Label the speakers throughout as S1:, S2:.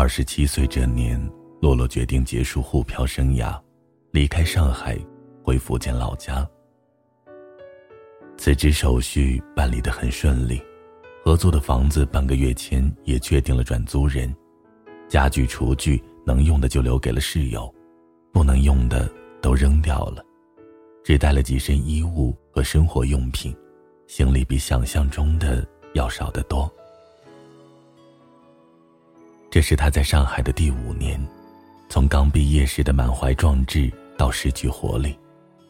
S1: 二十七岁这年，洛洛决定结束沪漂生涯，离开上海，回福建老家。辞职手续办理的很顺利，合租的房子半个月前也确定了转租人，家具厨具能用的就留给了室友，不能用的都扔掉了，只带了几身衣物和生活用品，行李比想象中的要少得多。这是他在上海的第五年，从刚毕业时的满怀壮志到失去活力，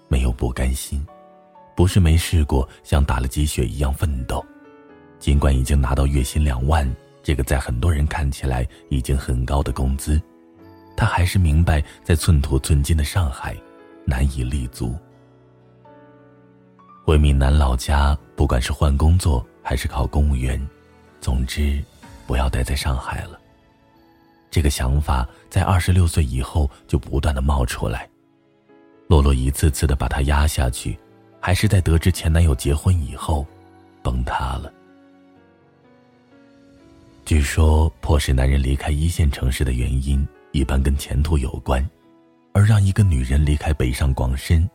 S1: 没有不甘心。不是没试过像打了鸡血一样奋斗，尽管已经拿到月薪两万，这个在很多人看起来已经很高的工资，他还是明白在寸土寸金的上海难以立足。回闽南老家，不管是换工作还是考公务员，总之不要待在上海了。这个想法在二十六岁以后就不断的冒出来，洛洛一次次的把他压下去。还是在得知前男友结婚以后，崩塌了。据说，迫使男人离开一线城市的原因，一般跟前途有关，而让一个女人离开北上广深，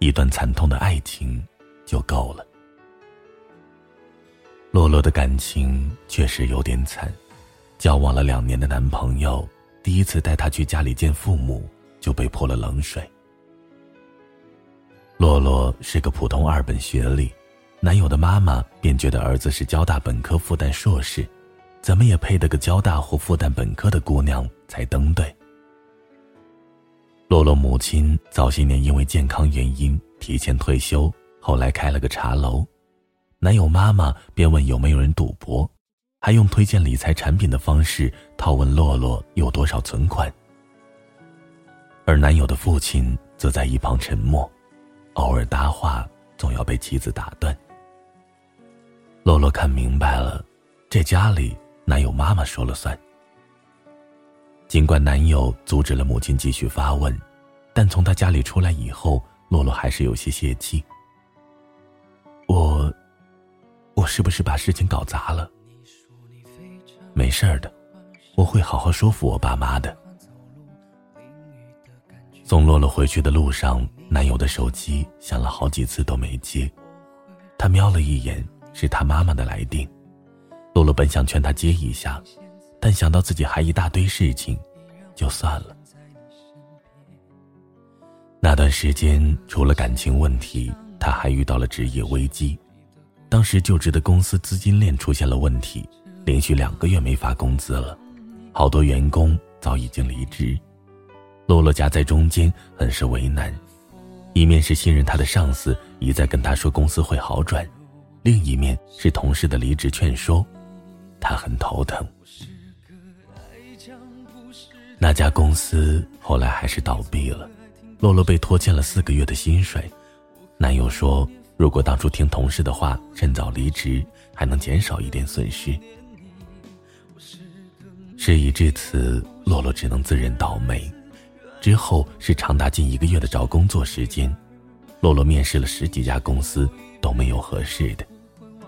S1: 一段惨痛的爱情就够了。洛洛的感情确实有点惨，交往了两年的男朋友，第一次带她去家里见父母，就被泼了冷水。洛洛是个普通二本学历，男友的妈妈便觉得儿子是交大本科复旦硕士，怎么也配得个交大或复旦本科的姑娘才登对。洛洛母亲早些年因为健康原因提前退休，后来开了个茶楼，男友妈妈便问有没有人赌博，还用推荐理财产品的方式套问洛洛有多少存款，而男友的父亲则在一旁沉默。偶尔搭话，总要被妻子打断。洛洛看明白了，这家里男友妈妈说了算。尽管男友阻止了母亲继续发问，但从他家里出来以后，洛洛还是有些泄气。我，我是不是把事情搞砸了？没事的，我会好好说服我爸妈的。送洛洛回去的路上，男友的手机响了好几次都没接。他瞄了一眼，是他妈妈的来电。洛洛本想劝他接一下，但想到自己还一大堆事情，就算了。那段时间，除了感情问题，他还遇到了职业危机。当时就职的公司资金链出现了问题，连续两个月没发工资了，好多员工早已经离职。洛洛夹在中间，很是为难。一面是信任他的上司一再跟他说公司会好转，另一面是同事的离职劝说，他很头疼。那家公司后来还是倒闭了，洛洛被拖欠了四个月的薪水。男友说，如果当初听同事的话，趁早离职，还能减少一点损失。事已至此，洛洛只能自认倒霉。之后是长达近一个月的找工作时间，洛洛面试了十几家公司都没有合适的，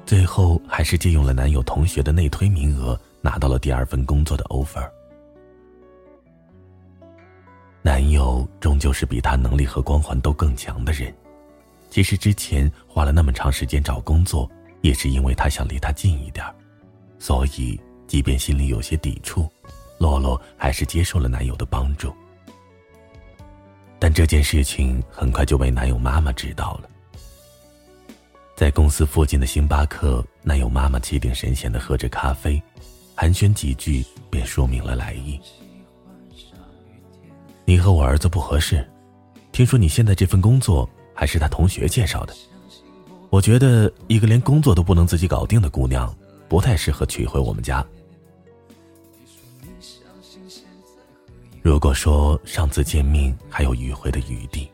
S1: 最后还是借用了男友同学的内推名额，拿到了第二份工作的 offer。男友终究是比他能力和光环都更强的人，其实之前花了那么长时间找工作，也是因为他想离他近一点，所以即便心里有些抵触，洛洛还是接受了男友的帮助。但这件事情很快就被男友妈妈知道了。在公司附近的星巴克，男友妈妈气定神闲的喝着咖啡，寒暄几句便说明了来意：“你和我儿子不合适，听说你现在这份工作还是他同学介绍的。我觉得一个连工作都不能自己搞定的姑娘，不太适合娶回我们家。”如果说上次见面还有迂回的余地，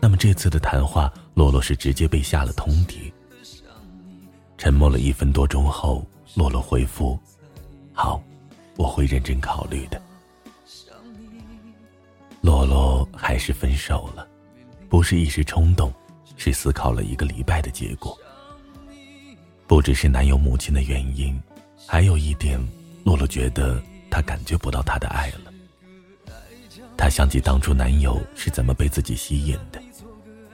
S1: 那么这次的谈话，洛洛是直接被下了通牒。沉默了一分多钟后，洛洛回复：“好，我会认真考虑的。”洛洛还是分手了，不是一时冲动，是思考了一个礼拜的结果。不只是男友母亲的原因，还有一点，洛洛觉得她感觉不到他的爱了。她想起当初男友是怎么被自己吸引的，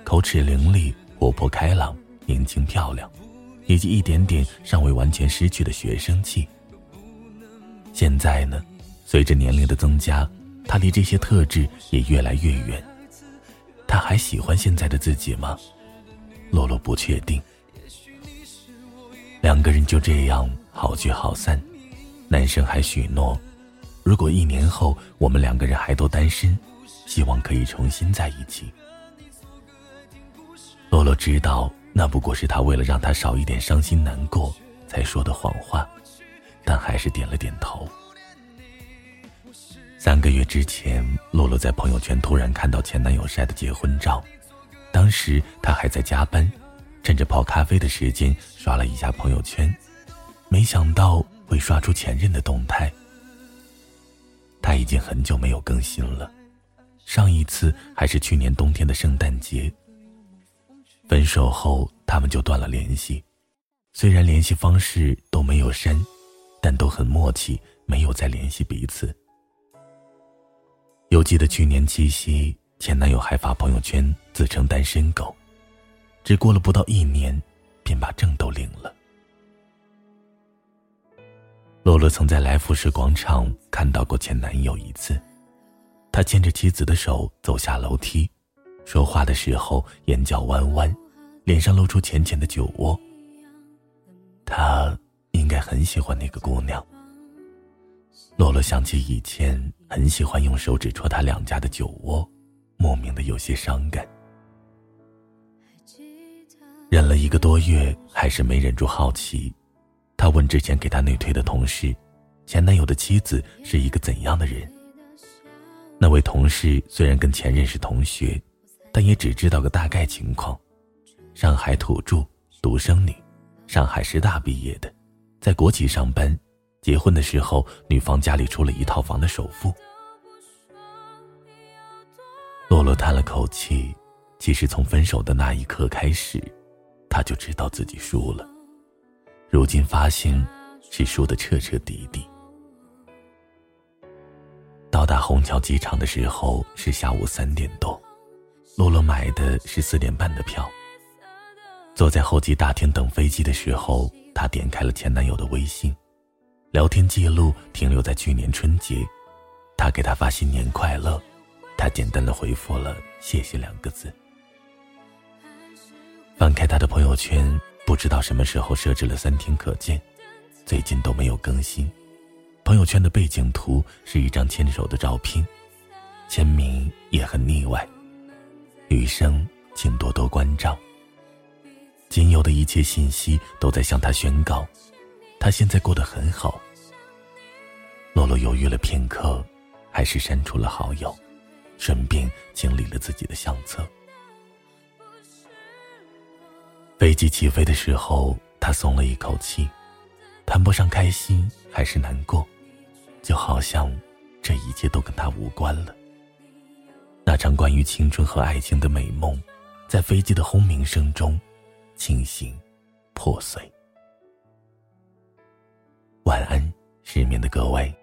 S1: 口齿伶俐、活泼开朗、年轻漂亮，以及一点点尚未完全失去的学生气。现在呢，随着年龄的增加，她离这些特质也越来越远。她还喜欢现在的自己吗？洛洛不确定。两个人就这样好聚好散，男生还许诺，如果一年后我们两个人还都单身，希望可以重新在一起。洛洛知道那不过是他为了让他少一点伤心难过才说的谎话，但还是点了点头。三个月之前，洛洛在朋友圈突然看到前男友晒的结婚照，当时她还在加班。趁着泡咖啡的时间刷了一下朋友圈，没想到会刷出前任的动态。他已经很久没有更新了，上一次还是去年冬天的圣诞节。分手后，他们就断了联系，虽然联系方式都没有删，但都很默契，没有再联系彼此。又记得去年七夕，前男友还发朋友圈自称单身狗。只过了不到一年，便把证都领了。洛洛曾在来福士广场看到过前男友一次，他牵着妻子的手走下楼梯，说话的时候眼角弯弯，脸上露出浅浅的酒窝。他应该很喜欢那个姑娘。洛洛想起以前很喜欢用手指戳他两家的酒窝，莫名的有些伤感。忍了一个多月，还是没忍住好奇。他问之前给他内推的同事，前男友的妻子是一个怎样的人？那位同事虽然跟前任是同学，但也只知道个大概情况：上海土著，独生女，上海师大毕业的，在国企上班。结婚的时候，女方家里出了一套房的首付。洛洛叹了口气，其实从分手的那一刻开始。他就知道自己输了，如今发现是输的彻彻底底。到达虹桥机场的时候是下午三点多，洛洛买的是四点半的票。坐在候机大厅等飞机的时候，她点开了前男友的微信，聊天记录停留在去年春节，他给她发新年快乐，他简单的回复了谢谢两个字。翻开他的朋友圈，不知道什么时候设置了三天可见，最近都没有更新。朋友圈的背景图是一张牵手的照片，签名也很腻歪。余生，请多多关照。仅有的一切信息都在向他宣告，他现在过得很好。洛洛犹豫了片刻，还是删除了好友，顺便清理了自己的相册。飞机起飞的时候，他松了一口气，谈不上开心还是难过，就好像这一切都跟他无关了。那场关于青春和爱情的美梦，在飞机的轰鸣声中清醒破碎。晚安，失眠的各位。